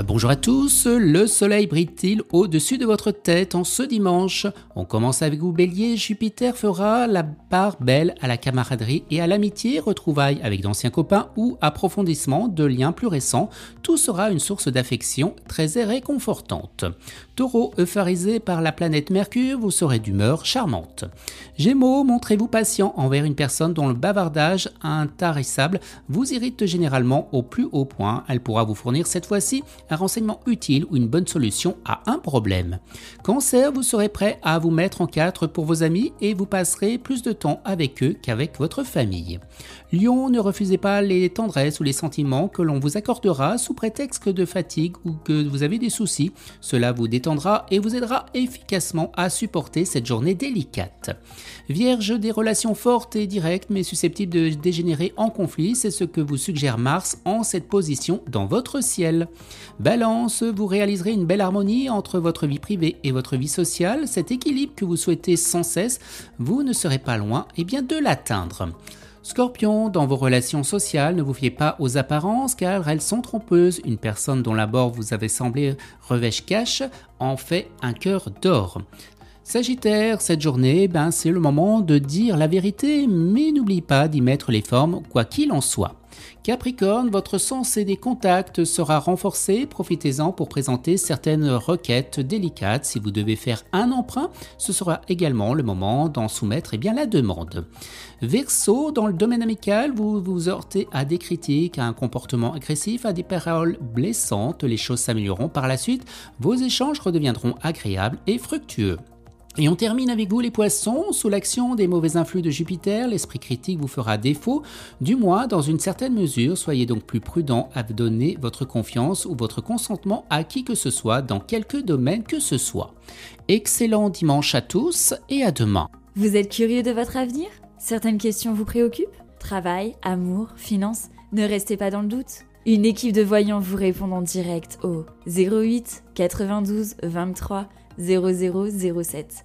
Bonjour à tous, le soleil brille-t-il au-dessus de votre tête en ce dimanche? On commence avec vous Bélier, Jupiter fera la part belle à la camaraderie et à l'amitié, retrouvailles avec d'anciens copains ou approfondissement de liens plus récents, tout sera une source d'affection très réconfortante. Taureau, euphorisé par la planète Mercure, vous serez d'humeur charmante. Gémeaux, montrez-vous patient envers une personne dont le bavardage intarissable vous irrite généralement au plus haut point. Elle pourra vous fournir cette fois-ci un renseignement utile ou une bonne solution à un problème. Cancer, vous serez prêt à vous mettre en quatre pour vos amis et vous passerez plus de temps avec eux qu'avec votre famille. Lion, ne refusez pas les tendresses ou les sentiments que l'on vous accordera sous prétexte de fatigue ou que vous avez des soucis. Cela vous détendra et vous aidera efficacement à supporter cette journée délicate. Vierge, des relations fortes et directes mais susceptibles de dégénérer en conflit, c'est ce que vous suggère Mars en cette position dans votre ciel. Balance, vous réaliserez une belle harmonie entre votre vie privée et votre vie sociale. Cet équilibre que vous souhaitez sans cesse, vous ne serez pas loin eh bien, de l'atteindre. Scorpion, dans vos relations sociales, ne vous fiez pas aux apparences car elles sont trompeuses. Une personne dont l'abord vous avez semblé revêche cache en fait un cœur d'or. Sagittaire, cette journée, ben, c'est le moment de dire la vérité, mais n'oublie pas d'y mettre les formes, quoi qu'il en soit. Capricorne, votre sens et des contacts sera renforcé, profitez-en pour présenter certaines requêtes délicates. Si vous devez faire un emprunt, ce sera également le moment d'en soumettre eh la demande. Verseau, dans le domaine amical, vous vous heurtez à des critiques, à un comportement agressif, à des paroles blessantes. Les choses s'amélioreront par la suite, vos échanges redeviendront agréables et fructueux. Et on termine avec vous les poissons, sous l'action des mauvais influx de Jupiter, l'esprit critique vous fera défaut, du moins dans une certaine mesure, soyez donc plus prudent à donner votre confiance ou votre consentement à qui que ce soit dans quelque domaine que ce soit. Excellent dimanche à tous et à demain. Vous êtes curieux de votre avenir? Certaines questions vous préoccupent? Travail, amour, finances? Ne restez pas dans le doute. Une équipe de voyants vous répond en direct au 08 92 23 0007